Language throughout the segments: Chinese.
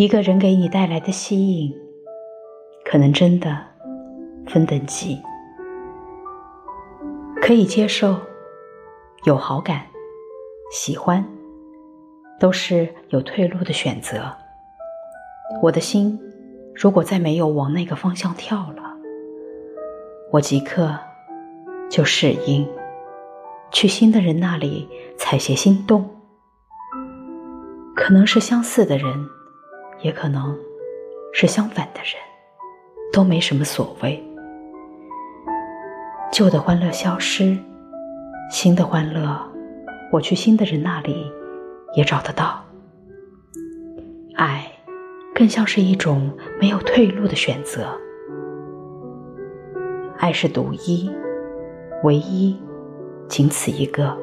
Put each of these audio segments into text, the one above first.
一个人给你带来的吸引，可能真的分等级，可以接受，有好感、喜欢，都是有退路的选择。我的心如果再没有往那个方向跳了，我即刻就适应，去新的人那里采撷心动，可能是相似的人。也可能是相反的人，都没什么所谓。旧的欢乐消失，新的欢乐，我去新的人那里也找得到。爱，更像是一种没有退路的选择。爱是独一，唯一，仅此一个。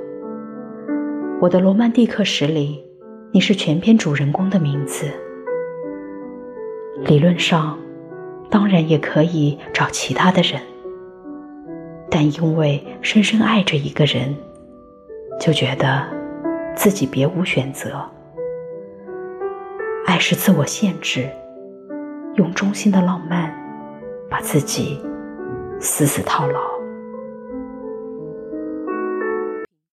我的罗曼蒂克史里，你是全篇主人公的名字。理论上，当然也可以找其他的人，但因为深深爱着一个人，就觉得自己别无选择。爱是自我限制，用衷心的浪漫把自己死死套牢。